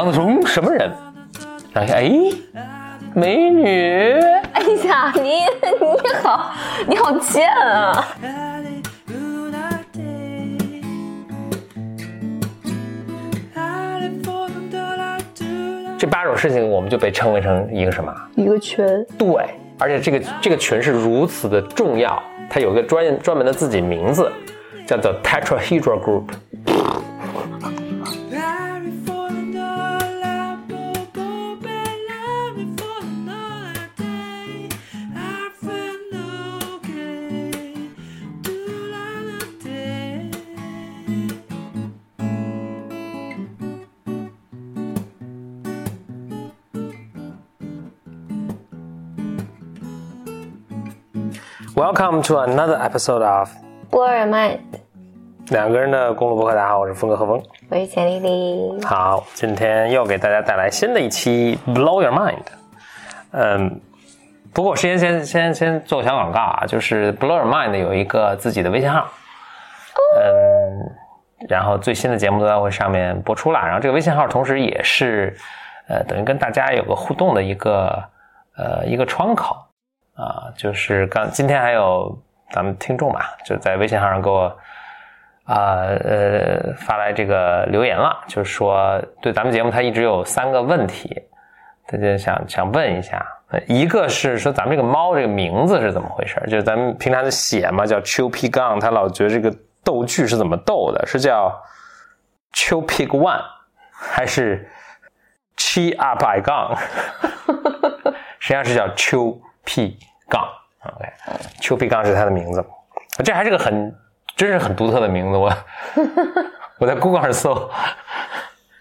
王子说：“嗯，什么人？”然后哎，美女。哎呀，你你好，你好贱啊！这八种事情，我们就被称为成一个什么？一个群。对，而且这个这个群是如此的重要，它有个专专门的自己名字，叫做 Tetrahedral Group。Welcome to another episode of Blow Your Mind。两个人的公路博客，大家好，我是峰哥何峰，我是钱丽丽。好，今天又给大家带来新的一期 Blow Your Mind。嗯，不过我先先先先做个小广告啊，就是 Blow Your Mind 有一个自己的微信号，嗯，然后最新的节目都在会上面播出了，然后这个微信号同时也是呃等于跟大家有个互动的一个呃一个窗口。啊，就是刚今天还有咱们听众吧，就在微信号上给我啊呃发来这个留言了，就是说对咱们节目他一直有三个问题，他就想想问一下，一个是说咱们这个猫这个名字是怎么回事？就是咱们平常的写嘛，叫秋皮杠，他老觉得这个逗句是怎么逗的？是叫秋 pig one 还是 chi up by 杠？实际上是叫秋 p 杠，OK，丘皮杠是他的名字，这还是个很，真是很独特的名字。我我在 Google 上搜，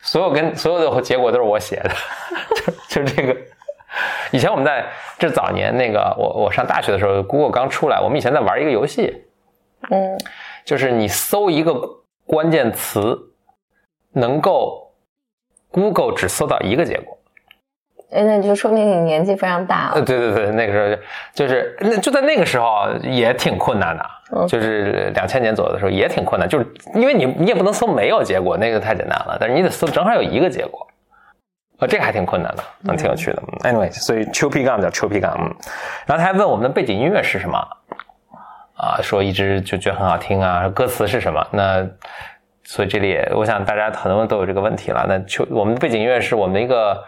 所有跟所有的结果都是我写的，就就这个。以前我们在这早年那个，我我上大学的时候，Google 刚出来，我们以前在玩一个游戏，嗯，就是你搜一个关键词，能够 Google 只搜到一个结果。哎，那就说明你年纪非常大了。呃，对对对，那个时候就是那就在那个时候也挺困难的，就是两千年左右的时候也挺困难，就是因为你你也不能搜没有结果，那个太简单了，但是你得搜正好有一个结果，啊，这个还挺困难的，嗯，挺有趣的。Anyway，所以丘皮杠叫丘皮杠，嗯，然后他还问我们的背景音乐是什么，啊，说一直就觉得很好听啊，歌词是什么？那所以这里我想大家很多人都有这个问题了。那丘我们的背景音乐是我们的一个。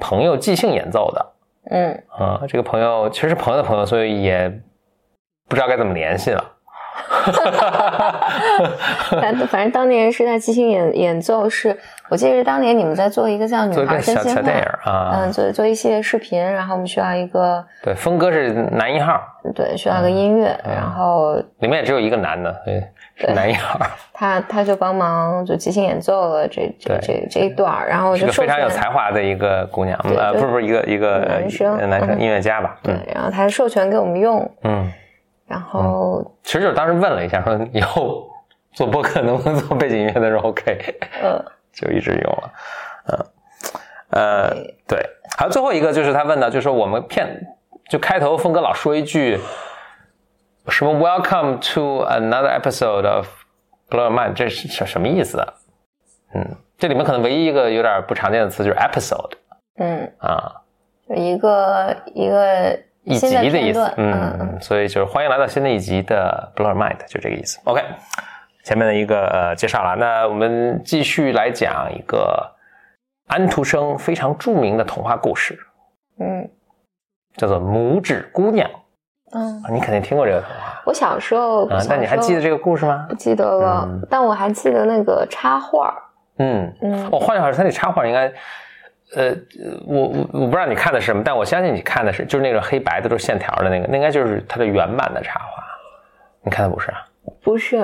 朋友即兴演奏的，嗯啊，这个朋友其实是朋友的朋友，所以也不知道该怎么联系了。反 反正当年是在即兴演演奏，是我记得是当年你们在做一个叫女孩小小电影啊，嗯，做做一系列视频，然后我们需要一个对，峰哥是男一号，对，需要个音乐，然后里面也只有一个男的，对。男一号，他他就帮忙就即兴演奏了这这这这一段然后就非常有才华的一个姑娘，呃，不是不是一个一个男生男生音乐家吧？对，然后他授权给我们用，嗯，然后其实就是当时问了一下，说以后 做播客能不能做背景音乐的时候 OK，嗯，就一直用了，嗯，呃，对，还有最后一个就是他问的，就是我们片就开头峰哥老说一句。什么？Welcome to another episode of Blow Mind，这是什什么意思？嗯，这里面可能唯一一个有点不常见的词就是 episode。嗯啊，就一个一个一集的意思。嗯嗯，所以就是欢迎来到新的一集的 Blow Mind，就这个意思。OK，前面的一个呃介绍了，那我们继续来讲一个安徒生非常著名的童话故事。嗯，叫做《拇指姑娘》。嗯，你肯定听过这个童话。我小时候，啊，那你还记得这个故事吗？不记得了，但我还记得那个插画。嗯嗯，我换句话说，他那插画应该，呃，我我我不知道你看的是什么，但我相信你看的是就是那种黑白的都是线条的那个，那应该就是它的原版的插画。你看的不是啊？不是，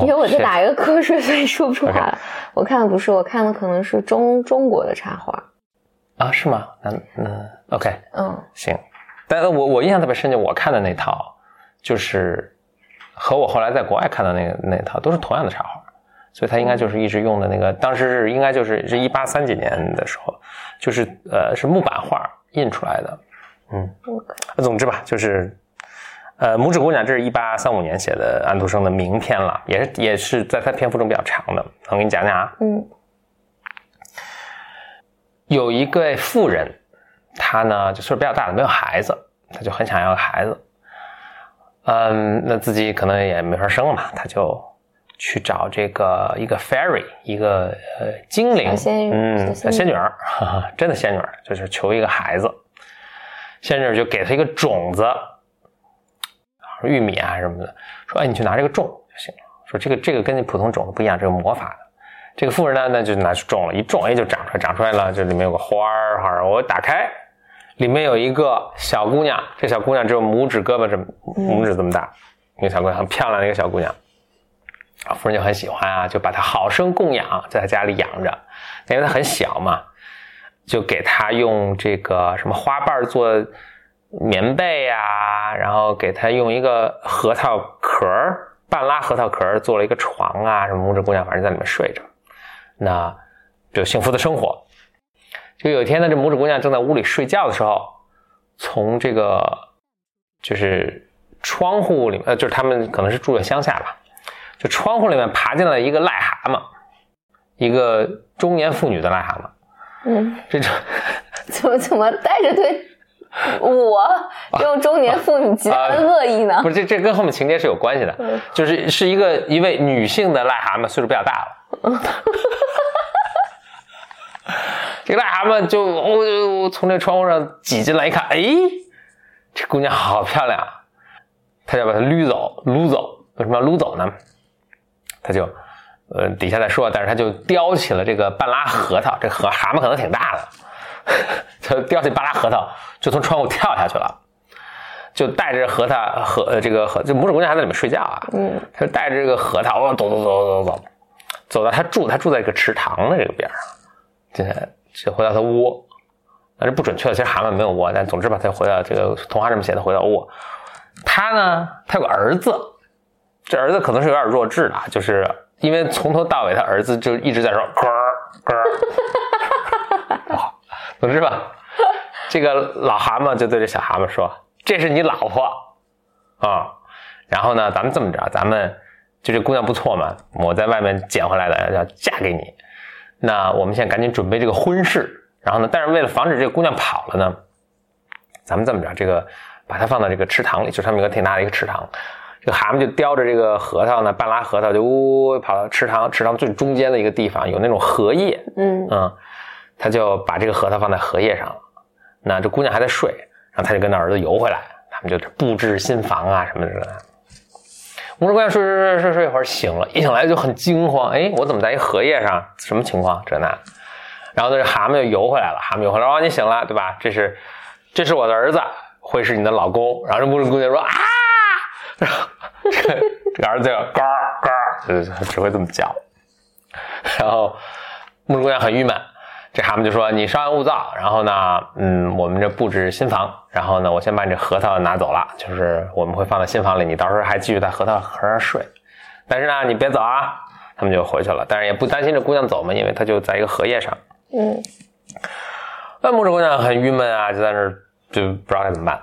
因为我在打一个瞌睡，所以说不出来。我看的不是，我看的可能是中中国的插画。啊，是吗？那嗯，OK，嗯，行。但是我我印象特别深，就我看的那套，就是和我后来在国外看的那个那套都是同样的插画，所以他应该就是一直用的那个，当时是应该就是是一八三几年的时候，就是呃是木板画印出来的，嗯，总之吧，就是呃拇指姑娘，这是一八三五年写的安徒生的名篇了，也是也是在他篇幅中比较长的，我给你讲讲啊，嗯。有一个妇人，她呢就岁数比较大了，没有孩子，她就很想要个孩子，嗯，那自己可能也没法生了嘛，她就。去找这个一个 fairy，一个呃精灵，仙女，嗯，小仙女儿，哈哈，真的仙女儿，就是求一个孩子，仙女儿就给他一个种子，玉米啊什么的，说，哎，你去拿这个种就行了。说这个这个跟你普通种子不一样，这个魔法的。这个妇人呢，那就拿去种了，一种，哎，就长出来，长出来了，这里面有个花儿，哈，我打开，里面有一个小姑娘，这小姑娘只有拇指胳膊这么，拇指这么大，一个小姑娘，很漂亮的一个小姑娘。啊，夫人就很喜欢啊，就把她好生供养，在她家里养着，因为她很小嘛，就给她用这个什么花瓣做棉被呀，然后给她用一个核桃壳半拉核桃壳做了一个床啊，什么拇指姑娘反正在里面睡着，那就幸福的生活。就有一天呢，这拇指姑娘正在屋里睡觉的时候，从这个就是窗户里面，呃，就是他们可能是住在乡下吧。就窗户里面爬进来一个癞蛤蟆，一个中年妇女的癞蛤蟆。嗯，这种 怎么 怎么带着对我这种中年妇女极大的恶意呢？不是，这这跟后面情节是有关系的，就是是一个一位女性的癞蛤蟆，岁数比较大了。这个癞蛤蟆就哦，从这窗户上挤进来一看，哎，这姑娘好漂亮，他就把她捋走，撸走。为什么要撸走呢？他就，呃，底下再说，但是他就叼起了这个半拉核桃，这核蛤蟆可能挺大的，他叼起半拉核桃，就从窗户跳下去了，就带着核桃和这个核，这拇指姑娘还在里面睡觉啊，嗯，他就带着这个核桃，哦，走走走走走走，走到他住，他住在一个池塘的这个边上，这就回到他窝，但是不准确的，其实蛤蟆没有窝，但总之吧，他回到这个童话这么写的，回到窝，他呢，他有个儿子。这儿子可能是有点弱智的，就是因为从头到尾他儿子就一直在说咯咯，总之吧，这个老蛤蟆就对这小蛤蟆说：“这是你老婆啊。”然后呢，咱们这么着，咱们就这姑娘不错嘛，我在外面捡回来的，要嫁给你。那我们现在赶紧准备这个婚事。然后呢，但是为了防止这个姑娘跑了呢，咱们这么着，这个把它放到这个池塘里，就上面有个挺大的一个池塘。这个蛤蟆就叼着这个核桃呢，半拉核桃就呜呜跑到池塘，池塘最中间的一个地方有那种荷叶，嗯嗯，他就把这个核桃放在荷叶上，那这姑娘还在睡，然后他就跟他儿子游回来，他们就布置新房啊什么的。拇指姑娘睡睡睡睡睡一会儿醒了，一醒来就很惊慌，哎，我怎么在一荷叶上？什么情况？这那，然后呢，这蛤蟆就游回来了，蛤蟆游回来，哦，你醒了对吧？这是，这是我的儿子，会是你的老公。然后这拇指姑娘说啊。然后这这个儿子就嘎嘎，就只会这么叫。然后木姑娘很郁闷，这蛤蟆就说：“你稍安勿躁。然后呢，嗯，我们这布置新房。然后呢，我先把你这核桃拿走了，就是我们会放在新房里。你到时候还继续在核桃壳上睡。但是呢，你别走啊。”他们就回去了，但是也不担心这姑娘走嘛，因为她就在一个荷叶上。嗯。那拇指姑娘很郁闷啊，就在那儿就不知道该怎么办。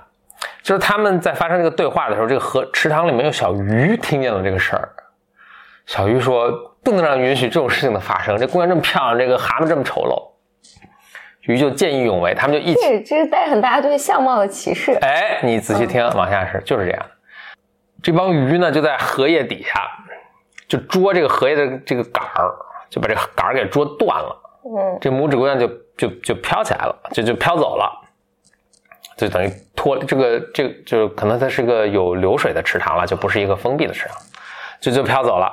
就是他们在发生这个对话的时候，这个河池塘里面有小鱼听见了这个事儿。小鱼说：“不能让允许这种事情的发生。这姑娘这么漂亮，这个蛤蟆这么丑陋。”鱼就见义勇为，他们就一起。这这是带很大对相貌的歧视。哎，你仔细听，往下是就是这样。这帮鱼呢，就在荷叶底下，就捉这个荷叶的这个杆儿，就把这个杆儿给捉断了。嗯，这拇指姑娘就就就飘起来了，就就飘走了。就等于脱这个，这个就可能它是个有流水的池塘了，就不是一个封闭的池塘，就就飘走了，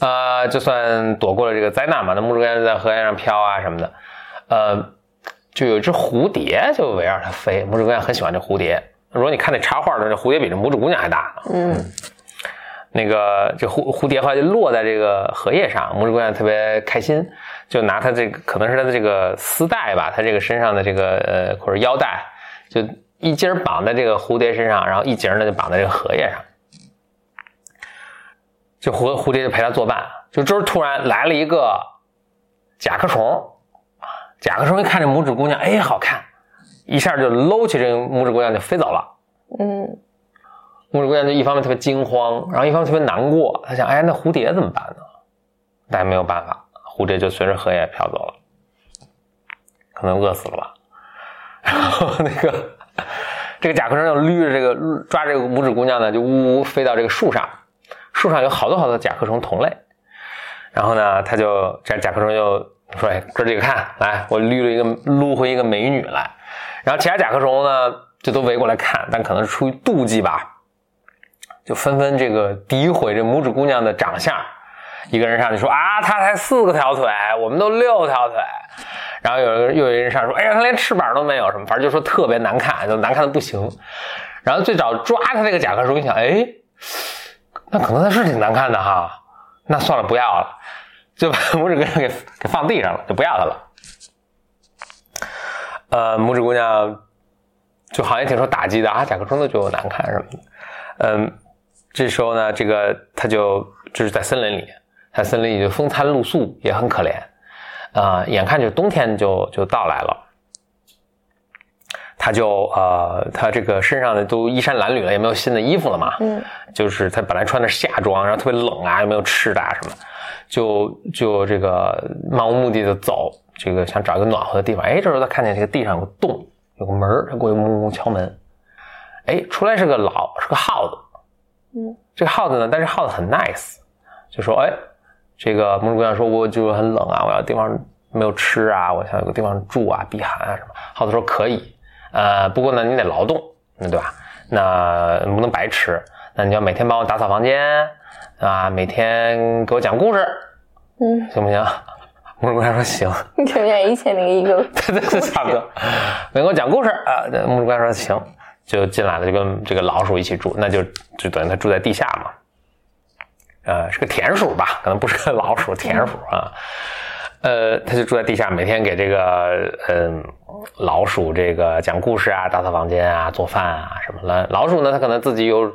呃，就算躲过了这个灾难嘛。那拇指姑娘就在荷叶上飘啊什么的，呃，就有一只蝴蝶就围绕它飞。拇指姑娘很喜欢这蝴蝶。如果你看那插画的，这蝴蝶比这拇指姑娘还大。嗯，那个这蝴蝴蝶话就落在这个荷叶上，拇指姑娘特别开心，就拿它这个可能是它的这个丝带吧，它这个身上的这个呃或者腰带。就一节绑在这个蝴蝶身上，然后一节呢就绑在这个荷叶上，就蝴蝴蝶就陪他作伴。就这儿突然来了一个甲壳虫，甲壳虫一看这拇指姑娘，哎，好看，一下就搂起这个拇指姑娘就飞走了。嗯，拇指姑娘就一方面特别惊慌，然后一方面特别难过，她想，哎，那蝴蝶怎么办呢？但没有办法，蝴蝶就随着荷叶飘走了，可能饿死了吧。然后那个这个甲壳虫就捋着这个抓这个拇指姑娘呢，就呜呜飞到这个树上，树上有好多好多甲壳虫同类。然后呢，他就这甲壳虫就说：“哎，哥几个看，来，我捋了一个撸回一个美女来。”然后其他甲壳虫呢，就都围过来看，但可能是出于妒忌吧，就纷纷这个诋毁这拇指姑娘的长相。一个人上去说：“啊，她才四个条腿，我们都六条腿。”然后有人又有人上说：“哎呀，她连翅膀都没有，什么，反正就说特别难看，就难看的不行。”然后最早抓他那个甲壳虫一想：“哎，那可能他是挺难看的哈，那算了，不要了。”就把 拇指姑娘给给放地上了，就不要她了。呃，拇指姑娘就好像挺受打击的啊，甲壳虫都觉得我难看什么的。嗯，这时候呢，这个她就就是在森林里，在森林里就风餐露宿，也很可怜啊、眼看就冬天就就到来了。他就呃，他这个身上的都衣衫褴褛了，也没有新的衣服了嘛。嗯，就是他本来穿的是夏装，然后特别冷啊，也没有吃的啊什么，就就这个漫无目的的走，这个想找一个暖和的地方。哎，这时候他看见这个地上有个洞，有个门儿他过去嗡嗡敲门。哎，出来是个老是个耗子。嗯，这个耗子呢，但是耗子很 nice，就说哎，这个拇指姑娘说我就很冷啊，我要地方没有吃啊，我想有个地方住啊，避寒啊什么。耗子说可以。呃，不过呢，你得劳动，那对吧？那不能白吃，那你要每天帮我打扫房间啊，每天给我讲故事，嗯，行不行？拇指姑娘说行，有点以前那个一个对对对，差不多。没给我讲故事啊，这拇指姑娘说行，就进来了，就跟这个老鼠一起住，那就就等于他住在地下嘛。呃，是个田鼠吧？可能不是个老鼠，田鼠啊。呃，他就住在地下，每天给这个嗯、老鼠这个讲故事啊，打扫房间啊，做饭啊什么的。老鼠呢，它可能自己有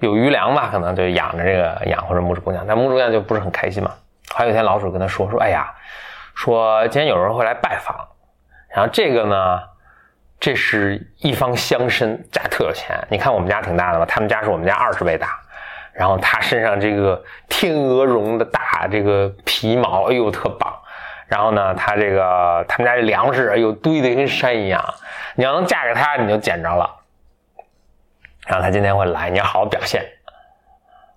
有余粮吧，可能就养着这个养活着拇指姑娘，但拇指姑娘就不是很开心嘛。还有一天，老鼠跟他说说，哎呀，说今天有人会来拜访，然后这个呢，这是一方乡绅，家特有钱。你看我们家挺大的吧，他们家是我们家二十倍大。然后他身上这个天鹅绒的大这个皮毛，哎呦特棒。然后呢，他这个他们家这粮食，哎呦堆得跟山一样。你要能嫁给他，你就捡着了。然后他今天会来，你要好好表现。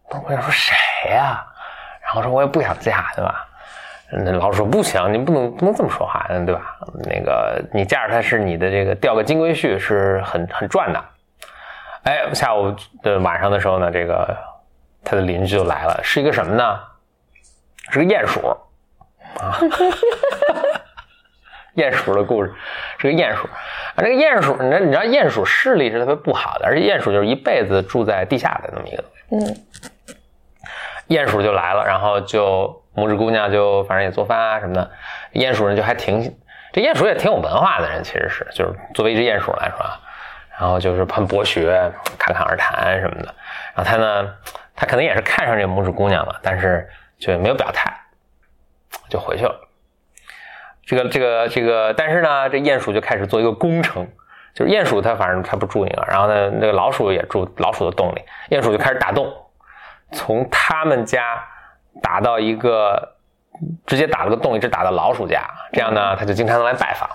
我想说谁呀、然后说我也不想嫁，对吧？那老鼠说不行，你不能不能这么说话，对吧？那个你嫁着他是你的这个钓个金龟婿是很很赚的。哎，下午的晚上的时候呢，这个他的邻居就来了，是一个什么呢？是个鼹鼠啊，鼹鼠的故事是个鼹鼠啊。这个鼹鼠，你知道你知道鼹鼠视力是特别不好的，而且鼹鼠就是一辈子住在地下的那么一个东西。嗯鼹鼠就来了，然后就拇指姑娘就反正也做饭啊什么的，鼹鼠人就还挺，这鼹鼠也挺有文化的人，其实是就是作为一只鼹鼠来说啊，然后就是很博学，侃侃而谈什么的。然后他呢，他可能也是看上这拇指姑娘了，但是就没有表态，就回去了。这个这个这个，但是呢，这鼹鼠就开始做一个工程，就是鼹鼠它反正它不住你了，然后呢，那个老鼠也住老鼠的洞里，鼹鼠就开始打洞。从他们家打到一个，直接打了个洞，一直打到老鼠家，这样呢，他就经常能来拜访。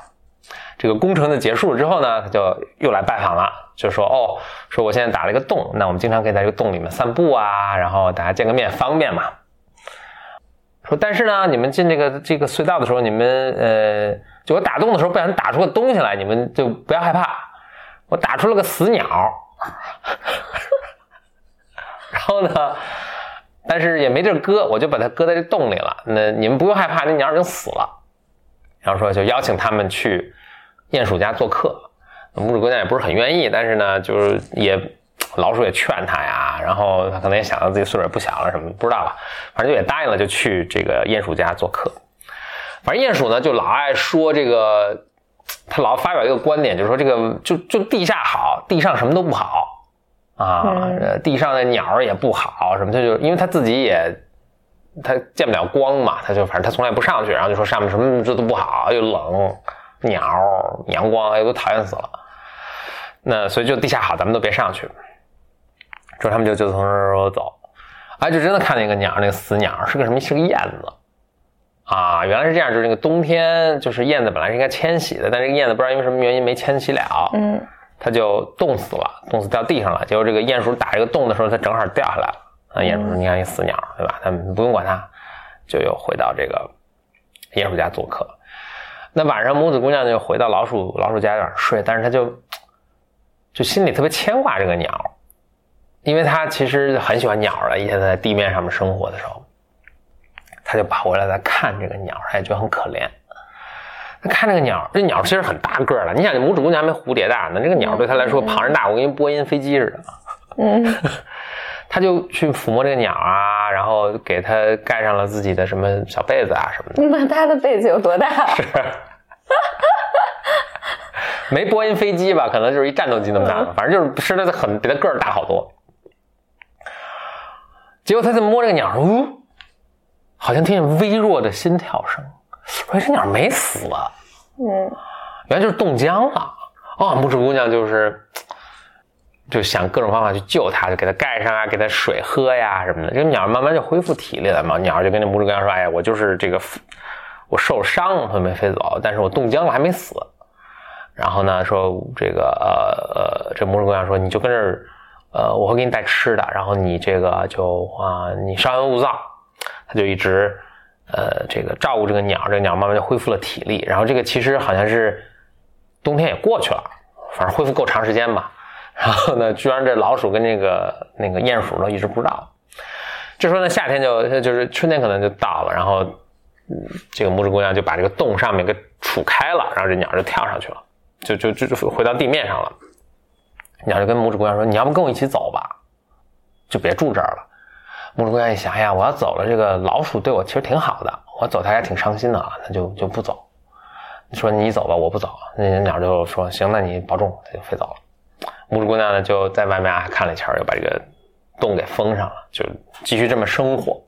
这个工程的结束了之后呢，他就又来拜访了，就说哦，说我现在打了一个洞，那我们经常可以在这个洞里面散步啊，然后大家见个面方便嘛。说但是呢，你们进这个这个隧道的时候，你们呃，就我打洞的时候不小心打出个东西来，你们就不要害怕，我打出了个死鸟。然后呢，但是也没地儿搁，我就把它搁在这洞里了。那你们不用害怕，那鸟已经死了。然后说就邀请他们去鼹鼠家做客。拇指姑娘也不是很愿意，但是呢，就是也老鼠也劝他呀，然后他可能也想到自己岁数也不小了什么，不知道吧，反正就也答应了，就去这个鼹鼠家做客。反正鼹鼠呢就老爱说这个，他老发表一个观点，就是说这个就就地下好，地上什么都不好。啊，地上的鸟儿也不好，什么他就因为他自己也他见不了光嘛，他就反正他从来不上去，然后就说上面什么这都不好，又冷，鸟、阳光，哎，都讨厌死了。那所以就地下好，咱们都别上去。之后他们就就从这儿走，哎，就真的看见一个鸟，那个死鸟是个什么？是个燕子啊！原来是这样，就是那个冬天，就是燕子本来是应该迁徙的，但这个燕子不知道因为什么原因没迁徙了，嗯，它就冻死了，冻死掉地上了。结果这个鼹鼠打这个洞的时候，它正好掉下来了。啊，鼹鼠说：“你看一死鸟，对吧？他们不用管它，就又回到这个鼹鼠家做客。那晚上母子姑娘就回到老鼠老鼠家里睡，但是她就就心里特别牵挂这个鸟，因为他其实很喜欢鸟了。以前在地面上面生活的时候，他就跑回来在看这个鸟，他也觉得很可怜。他看这个鸟，这鸟其实很大个了。你想，拇指姑娘还没蝴蝶大呢，这个鸟对他来说庞然大物，跟波音飞机似的。嗯。他就去抚摸这个鸟啊，然后给它盖上了自己的什么小被子啊什么的。那他的被子有多大？是，没波音飞机吧？可能就是一战斗机那么大，反正就是吃的很比他个儿大好多。结果他在摸这个鸟，呜，好像听见微弱的心跳声。说这鸟没死，嗯，原来就是冻僵了。哦，拇指姑娘就是。就想各种方法去救它，就给它盖上啊，给它水喝呀什么的。这个鸟慢慢就恢复体力了嘛。鸟就跟那拇指姑娘说：“哎呀，我就是这个，我受伤，所以没飞走，但是我冻僵了，还没死。”然后呢，说这个呃呃，这拇指姑娘说：“你就跟这儿，呃，我会给你带吃的，然后你这个就啊，你稍安勿躁。”他就一直呃这个照顾这个鸟，这鸟慢慢就恢复了体力。然后这个其实好像是冬天也过去了，反正恢复够长时间吧。然后呢，居然这老鼠跟那个那个鼹鼠呢一直不知道。这时候呢，夏天就就是春天可能就到了，然后这个拇指姑娘就把这个洞上面给杵开了，然后这鸟就跳上去了，就就就就回到地面上了。鸟就跟拇指姑娘说：“你要不跟我一起走吧，就别住这儿了。”拇指姑娘一想：“哎呀，我要走了，这个老鼠对我其实挺好的，我走它还挺伤心的啊，那就就不走。”说：“你走吧，我不走。”那鸟就说：“行，那你保重。”它就飞走了。拇指姑娘呢，就在外面啊看了一圈，又把这个洞给封上了，就继续这么生活。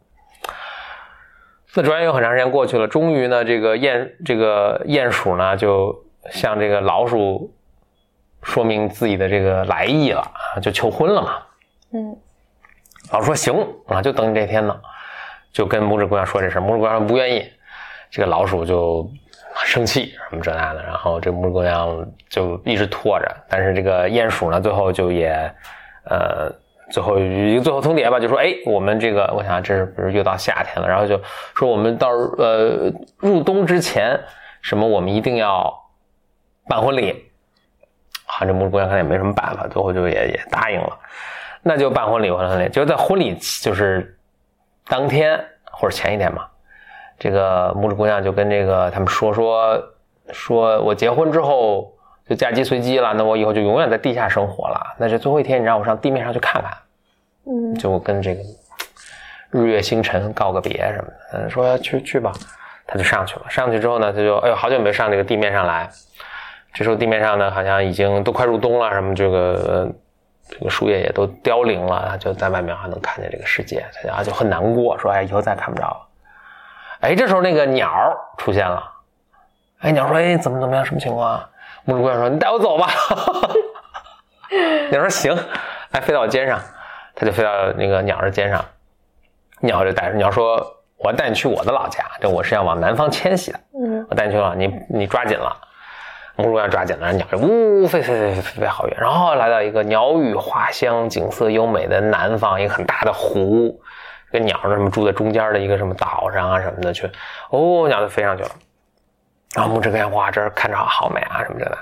那转眼有很长时间过去了，终于呢，这个鼹这个鼹鼠呢，就向这个老鼠说明自己的这个来意了，就求婚了嘛。嗯，老鼠说行啊，就等你这天呢，就跟拇指姑娘说这事。拇指姑娘不愿意，这个老鼠就。生气什么这那的，然后这拇指姑娘就一直拖着，但是这个鼹鼠呢，最后就也，呃，最后一个最后通牒吧，就说，哎，我们这个，我想这是不是又到夏天了？然后就说我们到呃入冬之前，什么我们一定要办婚礼。好，这拇指姑娘看也没什么办法，最后就也也答应了，那就办婚礼，办婚礼，就在婚礼就是当天或者前一天嘛。这个拇指姑娘就跟这个他们说说，说我结婚之后就嫁鸡随鸡了，那我以后就永远在地下生活了。那这最后一天，你让我上地面上去看看，嗯，就跟这个日月星辰告个别什么的。嗯，说去去吧，他就上去了。上去之后呢，他就哎呦，好久没上这个地面上来。这时候地面上呢，好像已经都快入冬了，什么这个这个树叶也都凋零了，他就在外面还能看见这个世界，他就很难过，说哎，以后再看不着了。哎，这时候那个鸟出现了。哎，鸟说：“哎，怎么怎么样？什么情况？”拇指姑娘说：“你带我走吧。”鸟说：“行。”哎，飞到我肩上，他就飞到那个鸟的肩上。鸟就带着鸟说：“我要带你去我的老家，这我是要往南方迁徙的。嗯，我带你去了，你你抓紧了。”拇指姑娘抓紧了，鸟就呜飞飞飞飞飞好远，然后来到一个鸟语花香、景色优美的南方，一个很大的湖。跟鸟什么住在中间的一个什么岛上啊什么的去，哦，鸟就飞上去了。然后木指姑娘哇，这儿看着好美啊什么的。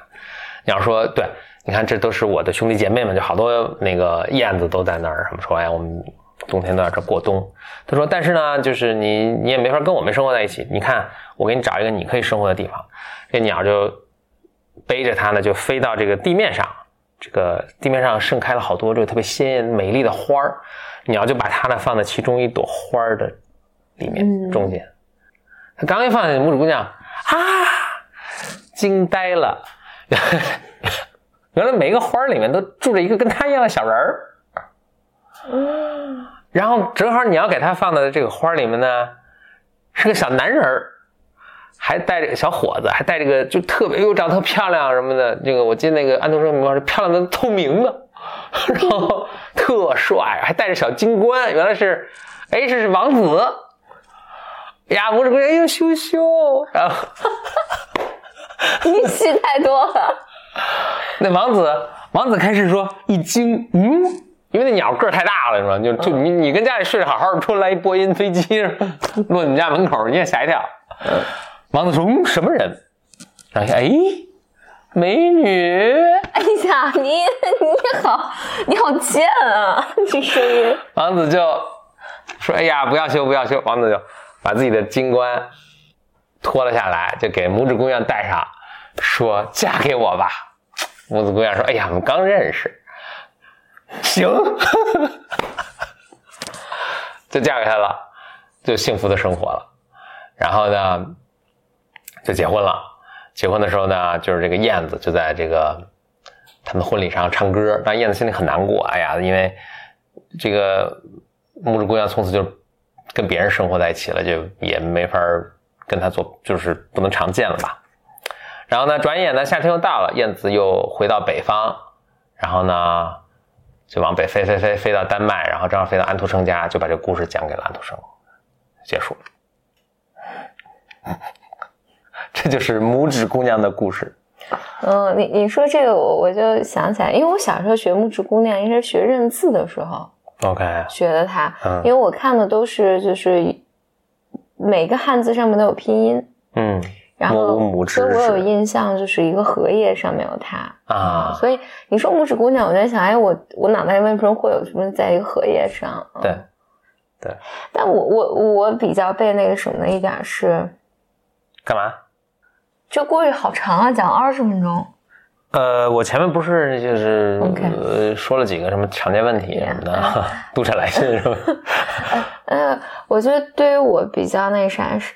鸟说：“对，你看这都是我的兄弟姐妹们，就好多那个燕子都在那儿。什么说哎，我们冬天都在这过冬。”他说：“但是呢，就是你你也没法跟我们生活在一起。你看，我给你找一个你可以生活的地方。”这鸟就背着它呢，就飞到这个地面上。这个地面上盛开了好多这个特别鲜艳美丽的花儿。鸟就把它呢放在其中一朵花儿的里面中间，它刚一放下，拇指姑娘啊，惊呆了，原来每一个花里面都住着一个跟他一样的小人儿。然后正好你要给他放的这个花里面呢，是个小男人儿，还带着个小伙子，还带着个就特别又长得特漂亮什么的。这个我记得那个安徒生名画是漂亮的透明的，然后特帅，还带着小金冠，原来是，哎，这是王子。呀，拇指姑娘，哎呦羞羞，然后 你戏太多了。那王子，王子开始说一惊，嗯，因为那鸟个儿太大了，是吧？就就你你跟家里睡得好好的，突然来一波音飞机落你们家门口，你也吓一跳。王子说，嗯，什么人？然后哎，美女。哎呀，你你好，你好贱啊！这声音。王子就说，哎呀，不要羞，不要羞。王子就把自己的金冠脱了下来，就给拇指姑娘戴上，说嫁给我吧。拇指姑娘说，哎呀，我们刚认识。行，就嫁给他了，就幸福的生活了。然后呢，就结婚了。结婚的时候呢，就是这个燕子就在这个他们婚礼上唱歌，但燕子心里很难过。哎呀，因为这个拇指姑娘从此就跟别人生活在一起了，就也没法跟他做，就是不能常见了吧。然后呢，转眼呢，夏天又到了，燕子又回到北方，然后呢。就往北飞飞飞飞到丹麦，然后正好飞到安徒生家，就把这个故事讲给了安徒生，结束了。这就是拇指姑娘的故事。嗯，你你说这个，我我就想起来，因为我小时候学拇指姑娘，应该是学认字的时候，OK，学的它。嗯，因为我看的都是就是每个汉字上面都有拼音。嗯。然后，所以我有印象，就是一个荷叶上面有它啊。所以你说拇指姑娘，我在想，哎，我我脑袋里为什么会有什么在一个荷叶上？对，对。但我我我比较被那个什么的一点是，干嘛？这故事好长啊，讲二十分钟。呃，我前面不是就是呃说了几个什么常见问题什么的，读者来信是吧？呃，我觉得对于我比较那啥是。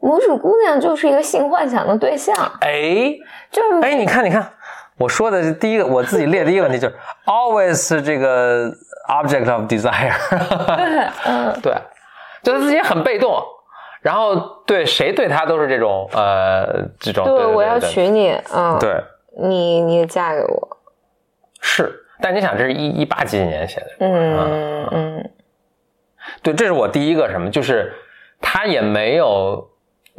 拇指姑娘就是一个性幻想的对象，哎，就是哎，你看，你看，我说的第一个，我自己列的第一个问题就是 always 这个 object of desire，对，嗯，对，就是自己很被动，然后对谁对他都是这种呃这种，对，我要娶你，嗯，对，你你嫁给我，是，但你想，这是一一八几几年写的，嗯嗯，对，这是我第一个什么，就是他也没有。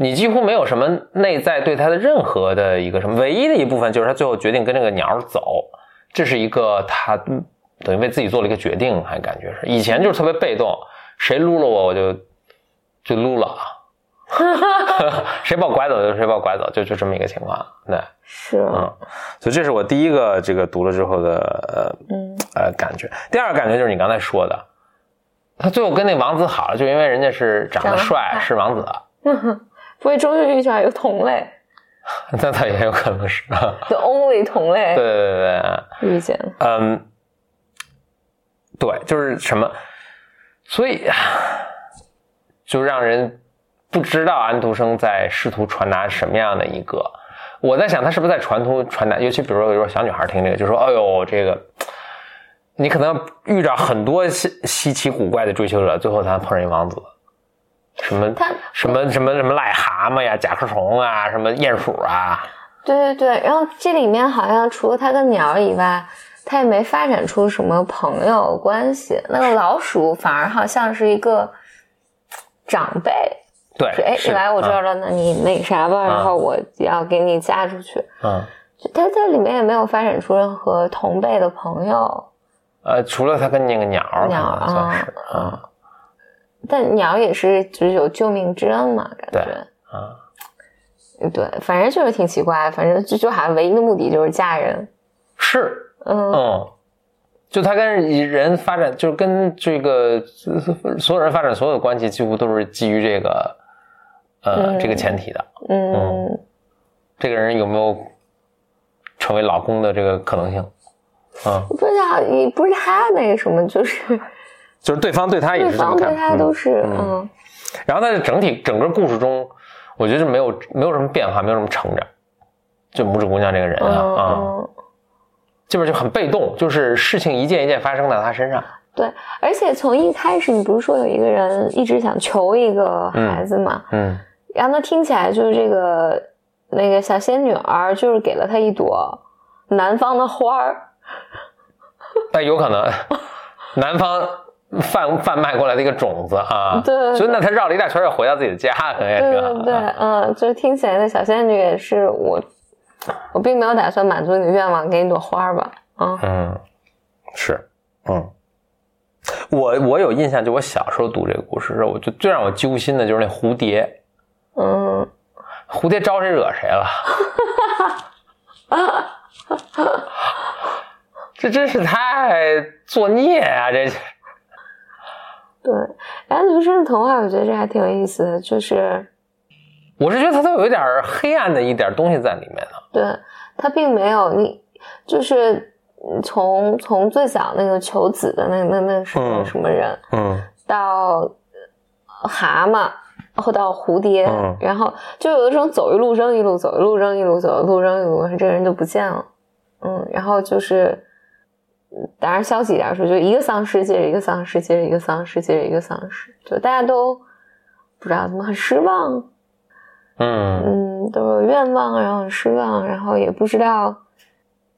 你几乎没有什么内在对他的任何的一个什么，唯一的一部分就是他最后决定跟这个鸟走，这是一个他等于为自己做了一个决定，还感觉是。以前就是特别被动，谁撸了我我就就撸了，谁把我拐走就谁把我拐走，就就这么一个情况，对，是，嗯，所以这是我第一个这个读了之后的呃嗯呃感觉，第二个感觉就是你刚才说的，他最后跟那王子好了，就因为人家是长得帅，是王子。不会终于遇上一个同类，那倒也有可能是 the only 同类。对对对对，遇见。嗯，对，就是什么，所以就让人不知道安徒生在试图传达什么样的一个。我在想，他是不是在传图传达？尤其比如说，比如说小女孩听这个，就说：“哎呦，这个你可能遇到很多稀稀奇古怪的追求者，最后才碰上一王子。”什么？他什么什么什么癞蛤蟆呀、甲壳虫啊、什么鼹鼠啊？对对对，然后这里面好像除了他跟鸟以外，他也没发展出什么朋友关系。那个老鼠反而好像是一个长辈，对，哎，你来我这儿了，那你那啥吧，然后我要给你嫁出去。嗯，他在里面也没有发展出任何同辈的朋友。呃，除了他跟那个鸟，鸟啊，嗯。但鸟也是就是有救命之恩嘛，感觉。啊，对，反正就是挺奇怪，反正就就好像唯一的目的就是嫁人，是，嗯。嗯，就他跟人发展，就是跟这个所有人发展所有的关系，几乎都是基于这个呃这个前提的，嗯，这个人有没有成为老公的这个可能性？嗯，不知道，你不是他那个什么，就是。就是对方对他也是这么看，对他都是嗯。然后在整体整个故事中，我觉得没有没有什么变化，没有什么成长。就拇指姑娘这个人啊啊，基本就很被动，就是事情一件一件发生在他身上。对，而且从一开始，你不是说有一个人一直想求一个孩子嘛？嗯，然后他听起来就是这个那个小仙女儿，就是给了他一朵南方的花儿。那 有可能，南方贩贩卖过来的一个种子啊。对，所以那他绕了一大圈，又回到自己的家，可能也挺好。对对对，嗯，就是听起来那小仙女也是我，我并没有打算满足你的愿望，给你朵花吧。啊嗯，是，嗯，我我有印象，就我小时候读这个故事时候，我就最让我揪心的就是那蝴蝶。嗯，蝴蝶招谁惹谁了？这真是太作孽啊！这，对，安徒生的童话，我觉得这还挺有意思的。就是，我是觉得他都有一点黑暗的一点东西在里面的。对他并没有你，就是从从最早那个求子的那那那什么什么人，嗯，到蛤蟆，然后到蝴蝶，然后就有一种走一路扔一路，走一路扔一路，走一路扔一路，这个人就不见了。嗯，然后就是。当然，消极一点说，就一个丧尸接着一个丧尸，接着一个丧尸，接着一个丧尸，就大家都不知道怎么很失望，嗯嗯，都有愿望，然后很失望，然后也不知道，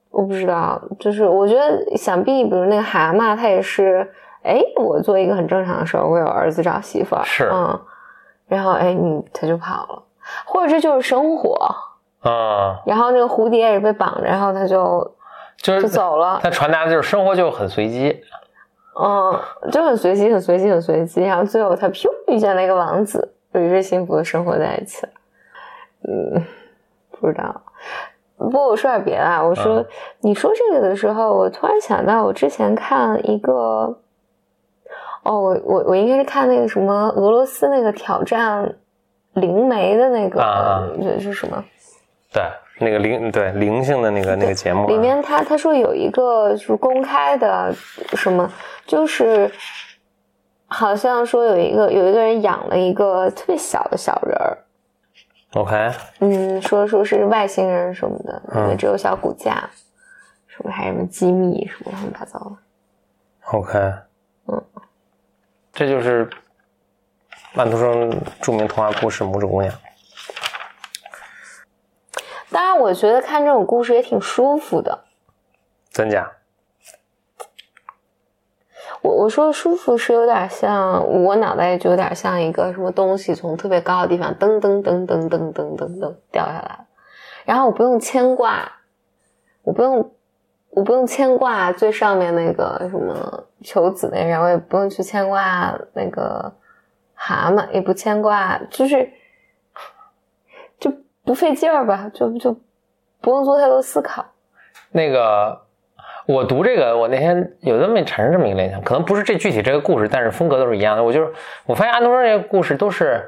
我不知道，就是我觉得想必，比如那个蛤蟆，他也是，哎，我做一个很正常的事儿，我有儿子找媳妇儿，是，嗯，然后哎，你他就跑了，或者这就是生活啊，然后那个蝴蝶也是被绑着，然后他就。就是走了，他传达的就是生活就很随机，嗯，就很随机，很随机，很随机。然后最后他噗遇见了一个王子，于是幸福的生活在一起了。嗯，不知道。不过我说点别的，我说你说这个的时候，我突然想到我之前看一个，哦，我我我应该是看那个什么俄罗斯那个挑战灵媒的那个，这是什么？对。那个灵对灵性的那个那个节目里面，他他说有一个就是公开的什么，就是好像说有一个有一个人养了一个特别小的小人儿，OK，嗯，说说是外星人什么的，嗯，只有小骨架，是不是还什么机密什么乱七八糟的？OK，嗯，这就是曼徒生著名童话故事《拇指姑娘》。当然，我觉得看这种故事也挺舒服的。真假？我我说舒服是有点像我脑袋就有点像一个什么东西从特别高的地方噔噔噔噔噔噔噔噔掉下来，然后我不用牵挂，我不用我不用牵挂最上面那个什么求子那人，我也不用去牵挂那个蛤蟆，也不牵挂，就是就。不费劲儿吧，就就不用做太多思考。那个，我读这个，我那天有这么产生这么一个联想，可能不是这具体这个故事，但是风格都是一样的。我就是我发现安徒生这个故事都是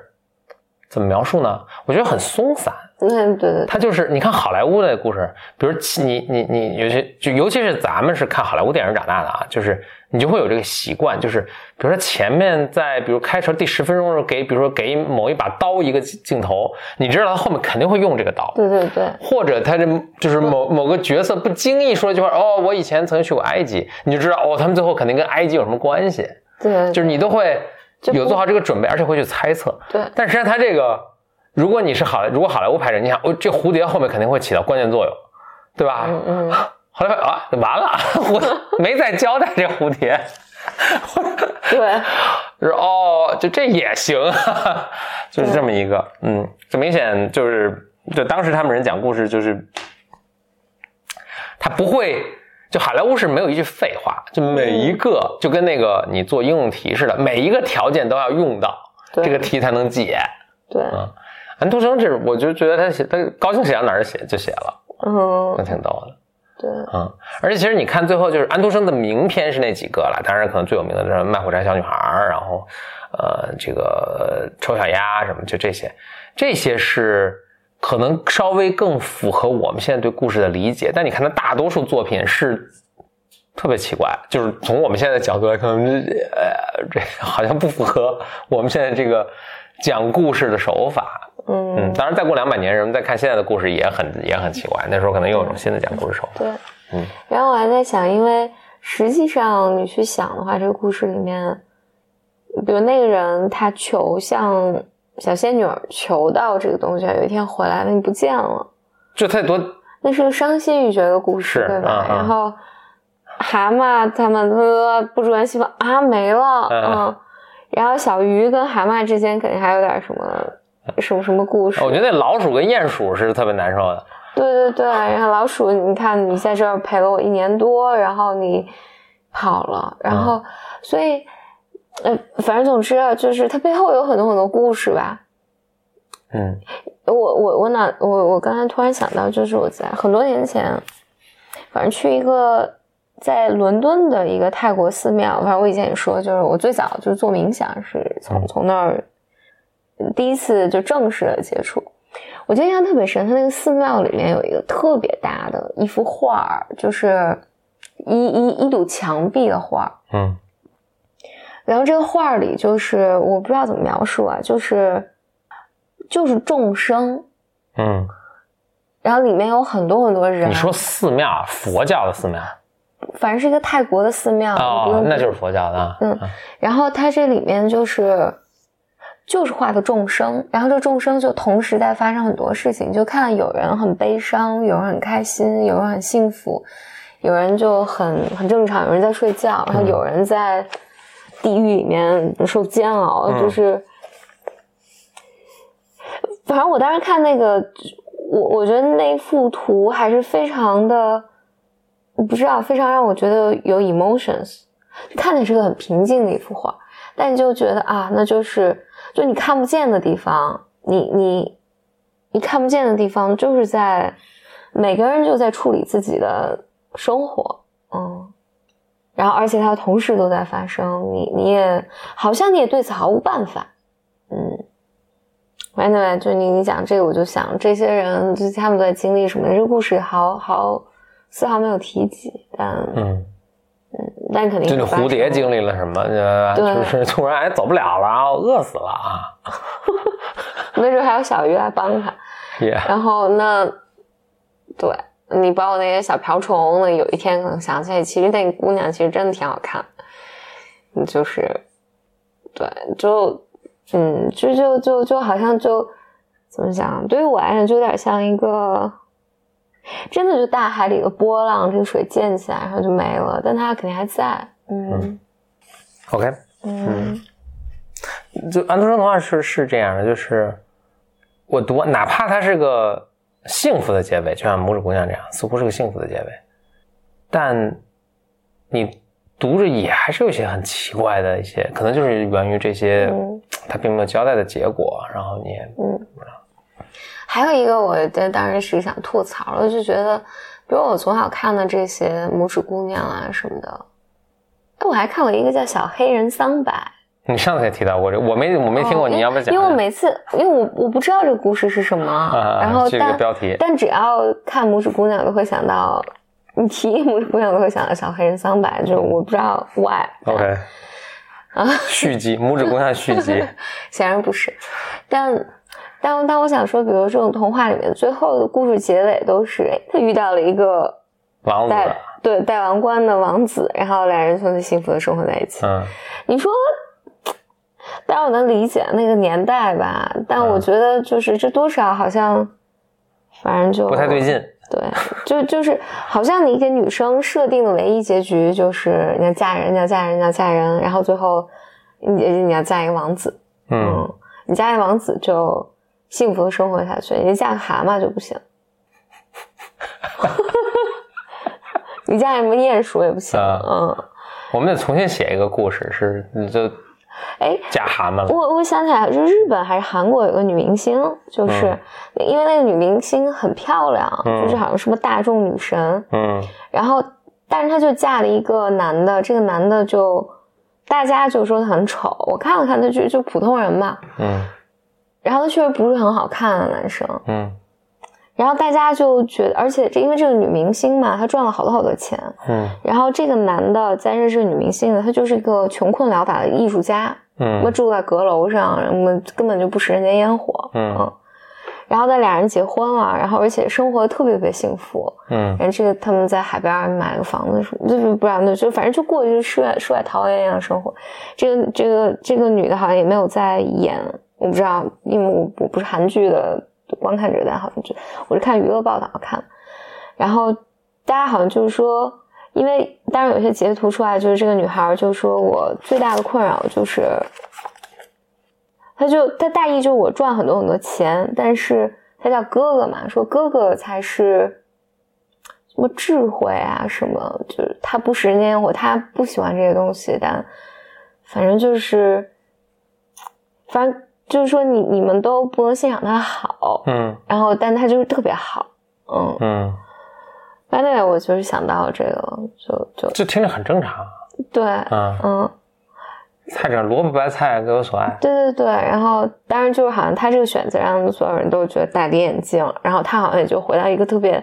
怎么描述呢？我觉得很松散。嗯，对对。他就是你看好莱坞的故事，比如你你你有些就尤其是咱们是看好莱坞电影长大的啊，就是。你就会有这个习惯，就是比如说前面在比如开车第十分钟的时候给，比如说给某一把刀一个镜头，你知道他后面肯定会用这个刀，对对对，或者他这就是某某个角色不经意说一句话，哦，我以前曾经去过埃及，你就知道哦，他们最后肯定跟埃及有什么关系，对，就是你都会有做好这个准备，而且会去猜测，对。但实际上他这个，如果你是好，如果好莱坞拍摄，你想，哦，这蝴蝶后面肯定会起到关键作用，对吧？嗯嗯。后来啊，完了，我没再交代这蝴蝶。对，是哦，就这也行，就是这么一个，嗯，这明显就是，就当时他们人讲故事，就是他不会，就好莱坞是没有一句废话，就每一个就跟那个你做应用题似的，每一个条件都要用到，这个题才能解。对，嗯，安徒生这，我就觉得他写，他高兴写到哪儿写就写了，嗯，挺逗的。对，嗯，而且其实你看最后就是安徒生的名篇是那几个了，当然可能最有名的是《卖火柴小女孩》，然后，呃，这个丑小鸭什么，就这些，这些是可能稍微更符合我们现在对故事的理解。但你看他大多数作品是特别奇怪，就是从我们现在的角度来看，呃，这好像不符合我们现在这个讲故事的手法。嗯当然，再过两百年，人们再看现在的故事也很也很奇怪。那时候可能又有一种新的讲故事手法。对，嗯。然后我还在想，因为实际上你去想的话，这个故事里面，比如那个人他求向小仙女求到这个东西，有一天回来了，你不见了，就太多，那是个伤心欲绝的故事，对吧？然后蛤蟆他们呃不住元西方啊没了，嗯，然后小鱼跟蛤蟆之间肯定还有点什么什么什么故事。我觉得那老鼠跟鼹鼠是特别难受的。对对对，然后老鼠，你看你在这儿陪了我一年多，然后你跑了，然后所以呃，反正总之啊，就是它背后有很多很多故事吧。嗯，我我我哪我我刚才突然想到，就是我在很多年前，反正去一个在伦敦的一个泰国寺庙，反正我以前也说，就是我最早就是做冥想是从从那儿第一次就正式的接触。我记得印象特别深，他那个寺庙里面有一个特别大的一幅画就是一一一堵墙壁的画嗯，然后这个画里就是我不知道怎么描述啊，就是就是众生，嗯，然后里面有很多很多人。你说寺庙，佛教的寺庙，反正是一个泰国的寺庙哦，那就是佛教的。嗯，然后它这里面就是。就是画的众生，然后这众生就同时在发生很多事情，就看有人很悲伤，有人很开心，有人很幸福，有人就很很正常，有人在睡觉，然后有人在地狱里面受煎熬，就是，反正我当时看那个，我我觉得那幅图还是非常的，我不知道，非常让我觉得有 emotions，看的是个很平静的一幅画，但你就觉得啊，那就是。就你看不见的地方，你你你看不见的地方，就是在每个人就在处理自己的生活，嗯，然后而且它同时都在发生，你你也好像你也对此毫无办法，嗯，anyway，就你你讲这个，我就想这些人就他们在经历什么，这个故事好好丝毫没有提及，但嗯。嗯，但肯定就那蝴蝶经历了什么？就是突然哎走不了了，然后饿死了啊！没准还有小鱼来帮他。然后那，对你包括那些小瓢虫，那有一天可能想起来，其实那个姑娘其实真的挺好看。就是，对，就嗯，就就就就好像就怎么讲？对于我来讲，就有点像一个。真的就大海里的波浪，这个水溅起来，然后就没了，但它肯定还在。嗯，OK，嗯，就安徒生童话是是这样的，就是我读，哪怕它是个幸福的结尾，就像拇指姑娘这样，似乎是个幸福的结尾，但你读着也还是有一些很奇怪的一些，可能就是源于这些他并没有交代的结果，然后你也嗯。还有一个，我当时是想吐槽了，就觉得，比如我从小看的这些拇指姑娘啊什么的，哎，我还看过一个叫《小黑人桑白》。你上次也提到过这，我没我没听过，你要不讲？因为我每次，因为我我不知道这个故事是什么，然后但但只要看拇指姑娘，都会想到你提拇指姑娘，都会想到小黑人桑白，就我不知道 why。OK，啊，续集，拇指姑娘续集，显然不是，但。但但我想说，比如这种童话里面最后的故事结尾都是，他遇到了一个王子，对戴王冠的王子，然后两人从此幸福的生活在一起。嗯，你说，当然我能理解那个年代吧，但我觉得就是这多少好像，反正就不太对劲。对，就就是好像你给女生设定的唯一结局就是你要嫁人，你要嫁人，你要嫁人，然后最后你你要嫁一个王子。嗯，你嫁一个王子就。幸福的生活下去，你嫁个蛤蟆就不行。你嫁什么鼹鼠也不行。嗯，我们得重新写一个故事，是你就哎嫁蛤蟆了。我我想起来，就日本还是韩国有个女明星，就是因为那个女明星很漂亮，就是好像什么大众女神。嗯，然后但是她就嫁了一个男的，这个男的就大家就说他很丑。我看了看，他就就普通人嘛。嗯。然后他确实不是很好看的男生，嗯，然后大家就觉得，而且这因为这个女明星嘛，她赚了好多好多钱，嗯，然后这个男的在认识女明星的，他就是一个穷困潦倒的艺术家，嗯，我住在阁楼上，我根本就不食人间烟火，嗯，然后那俩人结婚了，然后而且生活特别特别幸福。嗯，然后这个他们在海边买个房子，就是不然的就反正就过就是世外世外桃源一样的生活。这个这个这个女的好像也没有在演，我不知道，因为我我不是韩剧的观看者，但好像就我是看娱乐报道看。然后大家好像就是说，因为当然有些截图出来，就是这个女孩就说我最大的困扰就是。他就他大意就是我赚很多很多钱，但是他叫哥哥嘛，说哥哥才是什么智慧啊什么，就是他不食人间烟火，他不喜欢这些东西，但反正就是，反正就是说你你们都不能欣赏他好，嗯，然后但他就是特别好，嗯。嗯，反正我就是想到这个，就就。这听着很正常，对，嗯。嗯。菜这萝卜白菜各有所爱。对对对，然后当然就是好像他这个选择让所有人都觉得戴着眼镜，然后他好像也就回到一个特别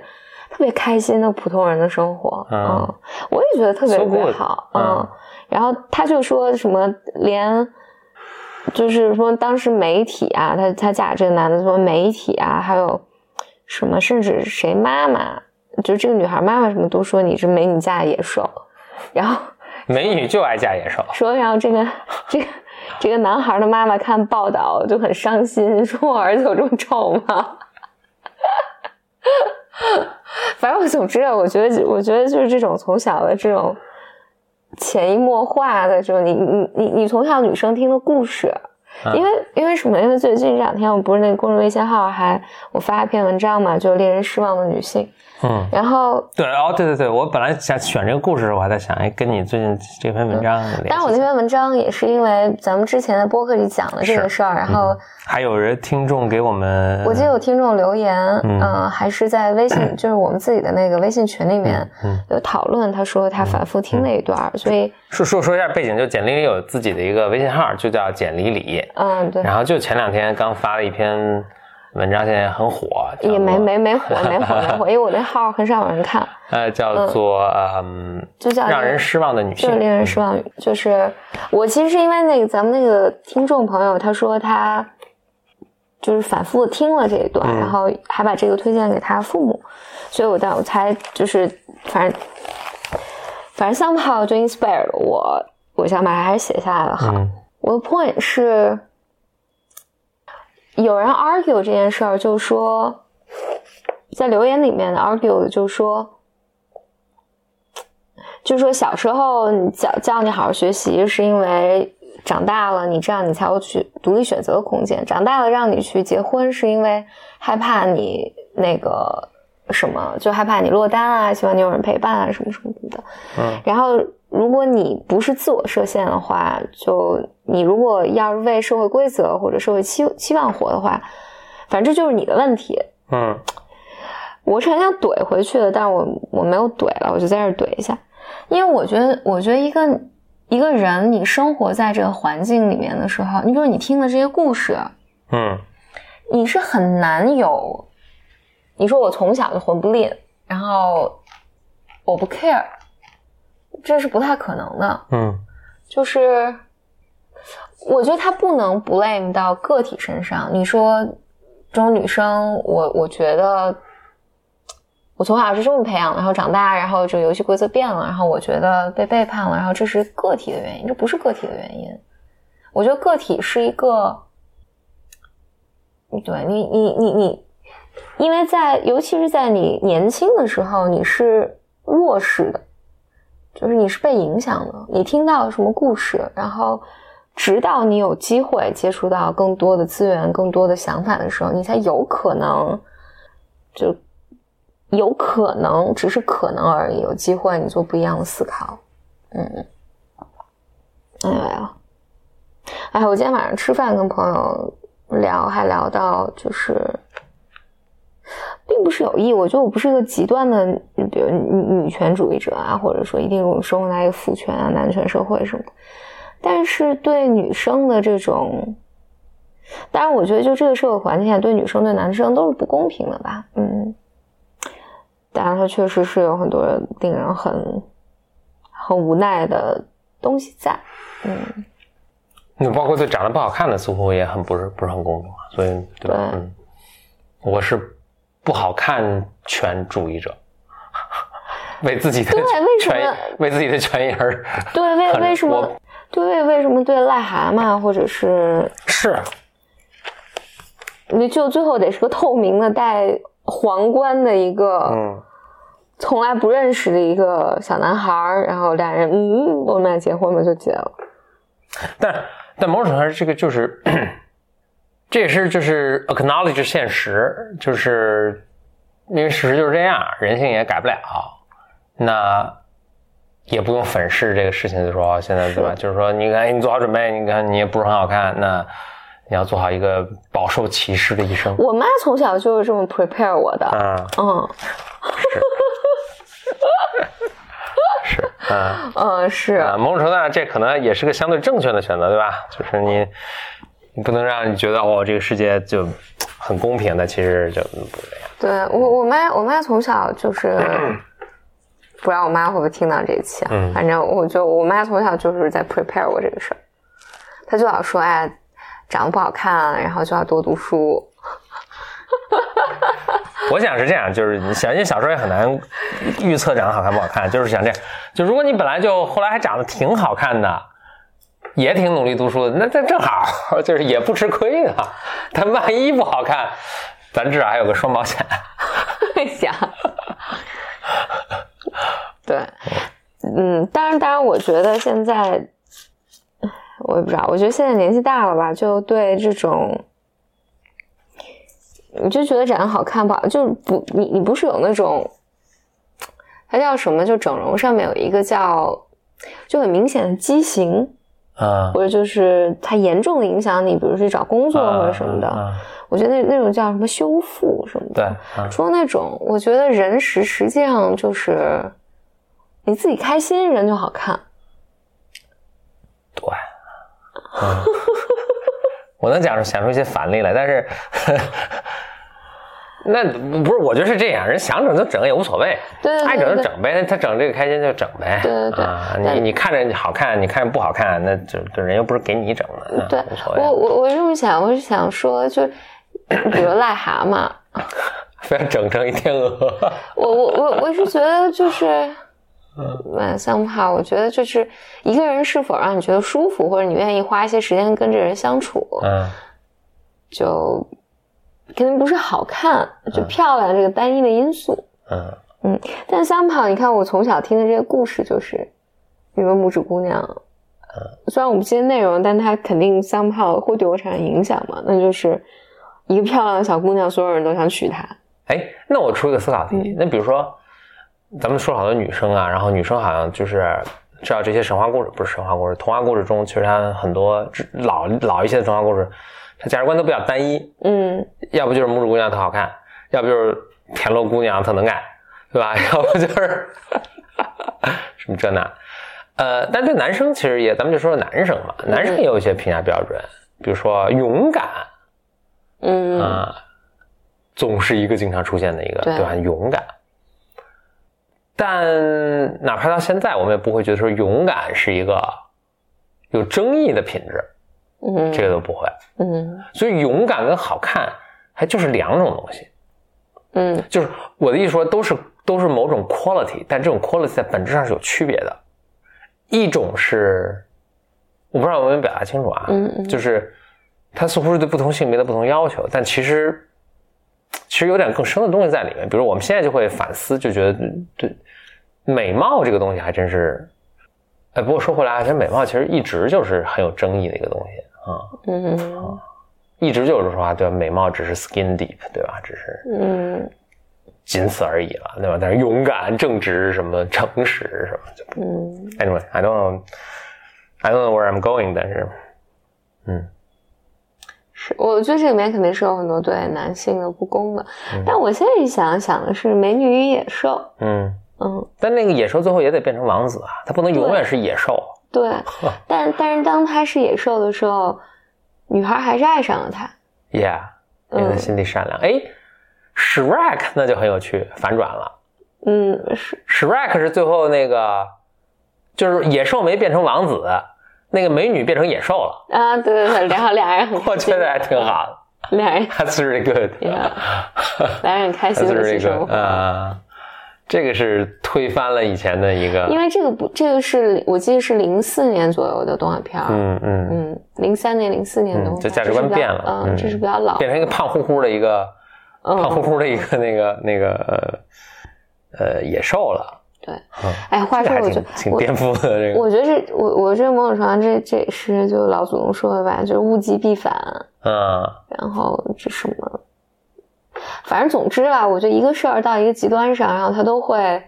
特别开心的普通人的生活。嗯，我也觉得特别特别好。嗯，然后他就说什么连就是说当时媒体啊，他他嫁这个男的说媒体啊，还有什么甚至谁妈妈，就这个女孩妈妈什么都说你是美女嫁野兽，然后。美女就爱嫁野兽。说然后这个这个这个男孩的妈妈看报道就很伤心，说我儿子有这么丑吗？反正我总之，我觉得我觉得就是这种从小的这种潜移默化的这种，你你你你从小女生听的故事。因为因为什么？因为最近这两天我不是那个公众微信号还我发一篇文章嘛，就令人失望的女性。嗯，然后对哦，对对对，我本来想选这个故事的时候，我还在想，哎，跟你最近这篇文章。但是我那篇文章也是因为咱们之前的播客里讲了这个事儿，然后还有人听众给我们，我记得有听众留言，嗯，还是在微信，就是我们自己的那个微信群里面有讨论，他说他反复听了一段，所以说说说一下背景，就简历里有自己的一个微信号，就叫简历里，嗯，对，然后就前两天刚发了一篇。文章现在很火，也没没没火，没火没火，因为我那号很少有人看。呃，叫做嗯，就叫让人失望的女性，就令人失望。就是我其实是因为那个咱们那个听众朋友，他说他就是反复听了这一段，然后还把这个推荐给他父母，所以我当我才就是反正反正 somehow 就 inspired 我，我想把它还是写下来了。好，我的 point 是。有人 argue 这件事儿，就说在留言里面 argue 就说，就说小时候你叫叫你好好学习，是因为长大了你这样你才有去独立选择的空间。长大了让你去结婚，是因为害怕你那个什么，就害怕你落单啊，希望你有人陪伴啊，什么什么的。嗯，然后。如果你不是自我设限的话，就你如果要是为社会规则或者社会期期望活的话，反正这就是你的问题。嗯，我是很想怼回去的，但是我我没有怼了，我就在这怼一下，因为我觉得，我觉得一个一个人你生活在这个环境里面的时候，你比如你听的这些故事，嗯，你是很难有，你说我从小就混不吝，然后我不 care。这是不太可能的，嗯，就是我觉得他不能 blame 到个体身上。你说这种女生，我我觉得我从小是这么培养，然后长大，然后这个游戏规则变了，然后我觉得被背叛了，然后这是个体的原因，这不是个体的原因。我觉得个体是一个，对你你你你，因为在尤其是在你年轻的时候，你是弱势的。就是你是被影响的，你听到什么故事，然后直到你有机会接触到更多的资源、更多的想法的时候，你才有可能，就有可能，只是可能而已，有机会你做不一样的思考。嗯，哎呀，哎，我今天晚上吃饭跟朋友聊，还聊到就是。并不是有意，我觉得我不是一个极端的，比如女女权主义者啊，或者说一定我们生活在一个父权啊、男权社会什么。但是对女生的这种，当然我觉得就这个社会环境下，对女生对男生都是不公平的吧。嗯，当然它确实是有很多令人很很无奈的东西在。嗯，那包括对长得不好看的似乎也很不是不是很公平，所以对吧？嗯。我是不好看权主义者，为自己的对为什么为自己的权益而对为为什么对为为什么对癞蛤蟆或者是是，你就最后得是个透明的戴皇冠的一个嗯。从来不认识的一个小男孩然后俩人，嗯，我们俩结婚吧，就结了。但但某种程度上，这个就是，这也是就是 acknowledge 现实，就是因为事实就是这样，人性也改不了。那也不用粉饰这个事情，就说现在对吧？就是说，你看你做好准备，你看你也不是很好看，那你要做好一个饱受歧视的一生。我妈从小就是这么 prepare 我的，嗯嗯。是，嗯嗯是，某种程度上这可能也是个相对正确的选择，对吧？就是你，你不能让你觉得哦，这个世界就很公平的，其实就不这样。对我，我妈，我妈从小就是，不知道我妈会不会听到这一期啊？反正我就我妈从小就是在 prepare 我这个事儿，她就老说，哎，长得不好看，然后就要多读书。我想是这样，就是你想，你小时候也很难预测长得好看不好看，就是想这样。就如果你本来就后来还长得挺好看的，也挺努力读书的，那这正好 就是也不吃亏啊。但万一不好看，咱至少还有个双保险。想，对，嗯，当然，当然，我觉得现在我也不知道，我觉得现在年纪大了吧，就对这种。你就觉得长得好看不好，就是不你你不是有那种，它叫什么？就整容上面有一个叫，就很明显的畸形啊，或者就是它严重的影响你，比如去找工作或者什么的。我觉得那那种叫什么修复什么的。对，除了那种，我觉得人实实际上就是你自己开心，人就好看。对，我能讲出想出一些反例来，但是。那不是，我觉得是这样，人想整就整也无所谓，对，爱整就整呗，他整这个开心就整呗，对对对。啊，你你看着好看，你看着不好看，那就这人又不是给你整的，对，无所谓。我我我这么想，我是想说，就比如癞蛤蟆，非要整成一天鹅。我我我我是觉得就是，嗯，三号，我觉得就是一个人是否让你觉得舒服，或者你愿意花一些时间跟这人相处，嗯，就。肯定不是好看，就漂亮这个单一的因素。嗯嗯，但三胖，你看我从小听的这些故事，就是一个拇指姑娘。嗯，虽然我不记得内容，但她肯定三胖会对我产生影响嘛？那就是一个漂亮的小姑娘，所有人都想娶她。哎，那我出一个思考题，那比如说，咱们说好多女生啊，然后女生好像就是知道这些神话故事，不是神话故事，童话故事中，其实它很多老老一些的童话故事。他价值观都比较单一，嗯，要不就是拇指姑娘特好看，要不就是田螺姑娘特能干，对吧？要不就是什么这那，呃，但对男生其实也，咱们就说说男生嘛，男生也有一些评价标准，比如说勇敢，嗯啊，总是一个经常出现的一个，对吧？勇敢，但哪怕到现在，我们也不会觉得说勇敢是一个有争议的品质。嗯，这个都不会。嗯，所以勇敢跟好看还就是两种东西。嗯，就是我的意思说，都是都是某种 quality，但这种 quality 在本质上是有区别的。一种是，我不知道有没有表达清楚啊。嗯嗯，就是它似乎是对不同性别的不同要求，但其实其实有点更深的东西在里面。比如我们现在就会反思，就觉得对美貌这个东西还真是。哎，不过说回来，其实美貌其实一直就是很有争议的一个东西。啊，嗯，一直就是说啊，对吧？美貌只是 skin deep，对吧？只是，嗯，仅此而已了，对吧？但是勇敢、正直、什么诚实什么，就，嗯，Anyway，I don't know，I don't know where I'm going，但是，嗯，是，我觉得这里面肯定是有很多对男性的不公的。但我现在一想，想的是美女与野兽，嗯嗯，但那个野兽最后也得变成王子啊，他不能永远是野兽。对，但但是当他是野兽的时候，女孩还是爱上了他。Yeah，因为他心地善良。哎，Shrek 那就很有趣，反转了。嗯，是 Shrek 是最后那个，就是野兽没变成王子，那个美女变成野兽了。啊，对对对，然后俩人很，我觉得还挺好的。俩人，That's really good，俩人很开心的一起生活。啊，这个是推翻了以前的一个，因为这个不，这个是我记得是零四年左右的动画片嗯嗯嗯，零三年、零四年的，这价值观变了。嗯，这是比较老，变成一个胖乎乎的一个胖乎乎的一个那个那个呃野兽了。对，哎，话说，我觉得挺颠覆的这个。我觉得这，我我这某种程度上，这这也是就老祖宗说的吧，就是物极必反。啊。然后这什么，反正总之吧，我觉得一个事儿到一个极端上，然后它都会，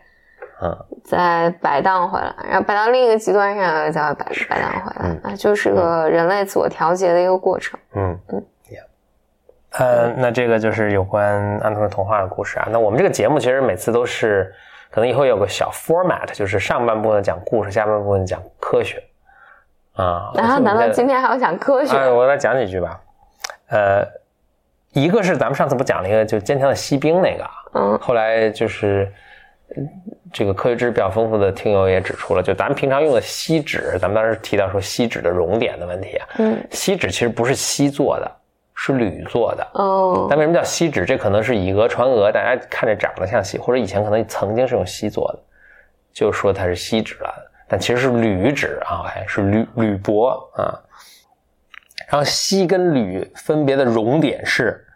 嗯，再摆荡回来，然后摆到另一个极端上，再摆摆荡回来，啊，就是个人类自我调节的一个过程。嗯嗯。呃，那这个就是有关安徒生童话的故事啊。那我们这个节目其实每次都是。可能以后有个小 format，就是上半部分讲故事，下半部分讲科学，啊。然后难道今天还要讲科学？我来讲几句吧。呃，一个是咱们上次不讲了一个，就坚强的锡兵那个，嗯。后来就是这个科学知识比较丰富的听友也指出了，就咱们平常用的锡纸，咱们当时提到说锡纸的熔点的问题啊，嗯，锡纸其实不是锡做的。是铝做的哦，但为什么叫锡纸？这可能是以讹传讹，大家看着长得像锡，或者以前可能曾经是用锡做的，就说它是锡纸了，但其实是铝纸啊，还是铝铝箔啊。然后锡跟铝分别的熔点是，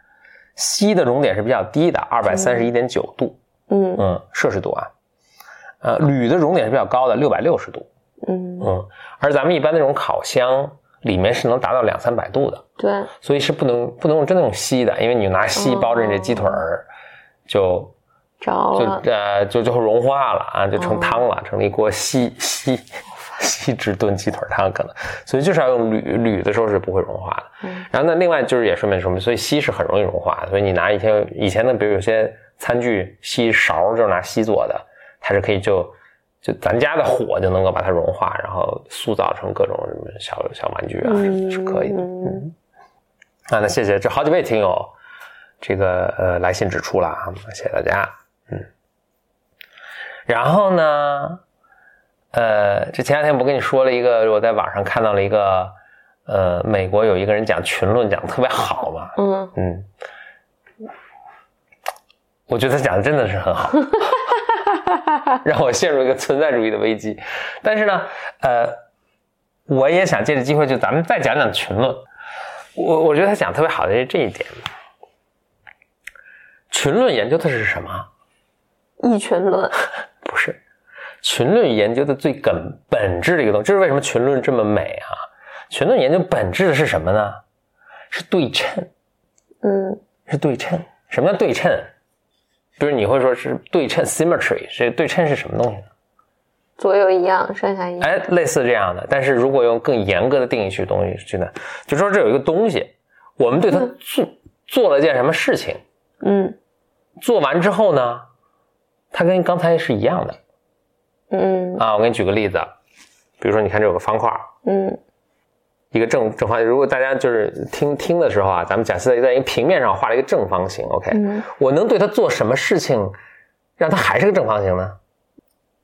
锡的熔点是比较低的，二百三十一点九度，嗯。嗯摄氏度啊，呃，铝的熔点是比较高的，六百六十度，嗯。嗯，而咱们一般那种烤箱。里面是能达到两三百度的，对，所以是不能不能用真的用锡的，因为你拿锡包着你这鸡腿儿，就着了，就呃就融化了啊，就成汤了，成了一锅锡锡锡纸炖鸡腿汤可能，所以就是要用铝铝的时候是不会融化的。嗯，然后那另外就是也说明什么，所以锡是很容易融化的，所以你拿一些以前的，比如有些餐具锡勺就是拿锡做的，它是可以就。就咱家的火就能够把它融化，然后塑造成各种什么小小玩具啊，是可以的。嗯，啊，那谢谢这好几位听友，这个呃来信指出了啊，谢谢大家。嗯，然后呢，呃，这前两天不跟你说了一个，我在网上看到了一个，呃，美国有一个人讲群论讲的特别好嘛。嗯嗯，我觉得他讲的真的是很好。让我陷入一个存在主义的危机，但是呢，呃，我也想借着机会，就咱们再讲讲群论。我我觉得他讲特别好的是这一点，群论研究的是什么？一群论？群论研究的最根本质的一个东西，这是为什么群论这么美啊？群论研究本质的是什么呢？是对称。嗯，是对称。什么叫对称？比如你会说是对称 （symmetry），这对称是什么东西呢？左右一样，上下一样。哎，类似这样的。但是如果用更严格的定义去东西，去呢，就说这有一个东西，我们对它做做了件什么事情，嗯，做完之后呢，它跟刚才是一样的，嗯啊，我给你举个例子，比如说你看这有个方块，嗯。一个正正方形，如果大家就是听听的时候啊，咱们假设在一个平面上画了一个正方形，OK，我能对它做什么事情，让它还是个正方形呢？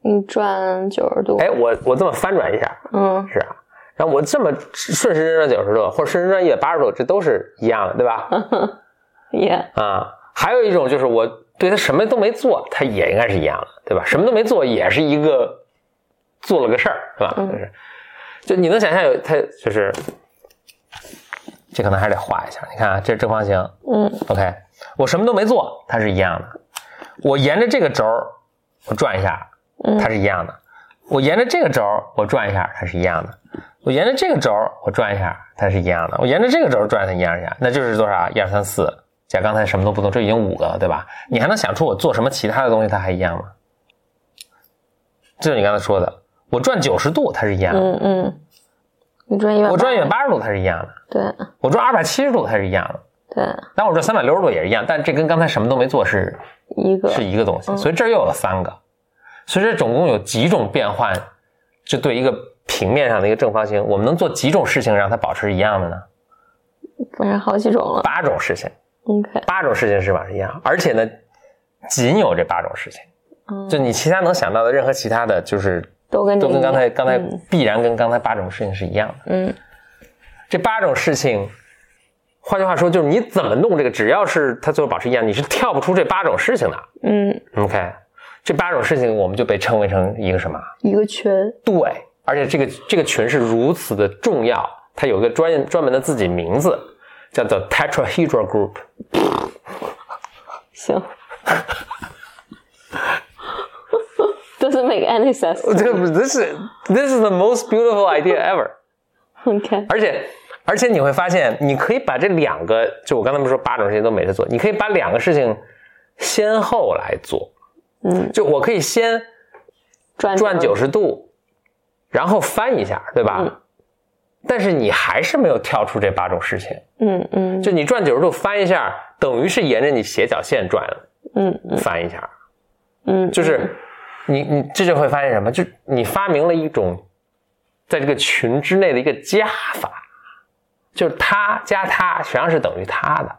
你转九十度。哎，我我这么翻转一下，嗯，是啊，然后我这么顺时针转九十度，或者顺时针转一百八十度，这都是一样的，对吧？也啊，还有一种就是我对他什么都没做，他也应该是一样的，对吧？什么都没做也是一个做了个事儿，是吧？就是。就你能想象有他就是，这可能还是得画一下。你看啊，这是正方形，嗯，OK，我什么都没做，它是一样的。我沿着这个轴我转一下，它是一样的。我沿着这个轴我转一下，它是一样的。我沿着这个轴我转一下，它是一样的。我沿着这个轴转它一样一样，那就是多少？一二三四，加刚才什么都不做，这已经五个了，对吧？你还能想出我做什么其他的东西它还一样吗？就是你刚才说的。我转九十度，它是一样的。嗯嗯，你转一百，我转一百八十度，它是一样的。对，我转二百七十度，它是一样的。对，但我转三百六十度也是一样，但这跟刚才什么都没做是一个是一个东西。所以这又有三个，所以这总共有几种变换？就对一个平面上的一个正方形，我们能做几种事情让它保持一样的呢？反正好几种了。八种事情。OK，八种事情是保持一样，而且呢，仅有这八种事情。嗯，就你其他能想到的任何其他的就是。都跟都跟刚才刚才必然跟刚才八种事情是一样的。嗯，这八种事情换句话说，就是你怎么弄这个，只要是它最后保持一样，你是跳不出这八种事情的。嗯，OK，这八种事情我们就被称为成一个什么？一个群。对，而且这个这个群是如此的重要，它有一个专专门的自己名字，叫做 tetrahedral group。行。Doesn't make any sense. This is this is the most beautiful idea ever. OK，而且。而且你会发现，你可以把这两个，就我刚才不是说八种事情都没得做，你可以把两个事情先后来做。嗯，就我可以先转转九十度，然后翻一下，对吧？嗯。但是你还是没有跳出这八种事情。嗯嗯。就你转九十度翻一下，等于是沿着你斜角线转。嗯嗯。翻一下。嗯。就是你你这就会发现什么？就你发明了一种在这个群之内的一个加法。就是它加它实际上是等于它的，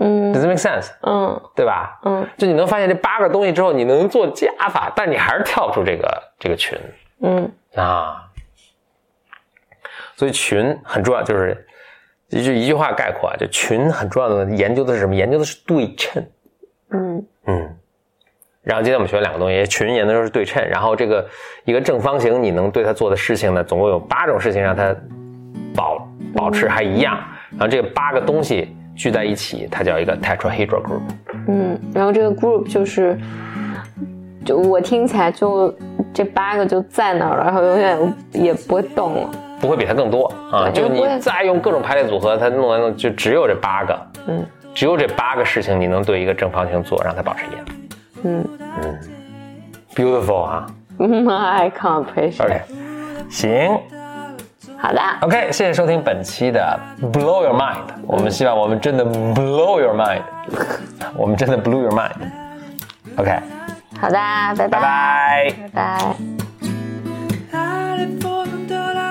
嗯，Does it make sense？嗯，对吧？嗯，就你能发现这八个东西之后，你能做加法，但你还是跳出这个这个群，嗯啊，所以群很重要，就是一句一句话概括啊，就群很重要的研究的是什么？研究的是对称，嗯嗯，然后今天我们学了两个东西，群研究的是对称，然后这个一个正方形，你能对它做的事情呢，总共有八种事情让它保。保持还一样，然后这八个东西聚在一起，它叫一个 tetrahedral group。嗯，然后这个 group 就是，就我听起来就这八个就在那儿了，然后永远也不会动了，不会比它更多啊。就你再用各种排列组合，它弄完了就只有这八个，嗯，只有这八个事情你能对一个正方形做，让它保持一样。嗯嗯，beautiful 啊，I can't appreciate。OK，行。好的，OK，谢谢收听本期的 Blow Your Mind。我们希望我们真的 Blow Your Mind，我们真的 Blow Your Mind。OK，好的，拜拜拜拜拜拜。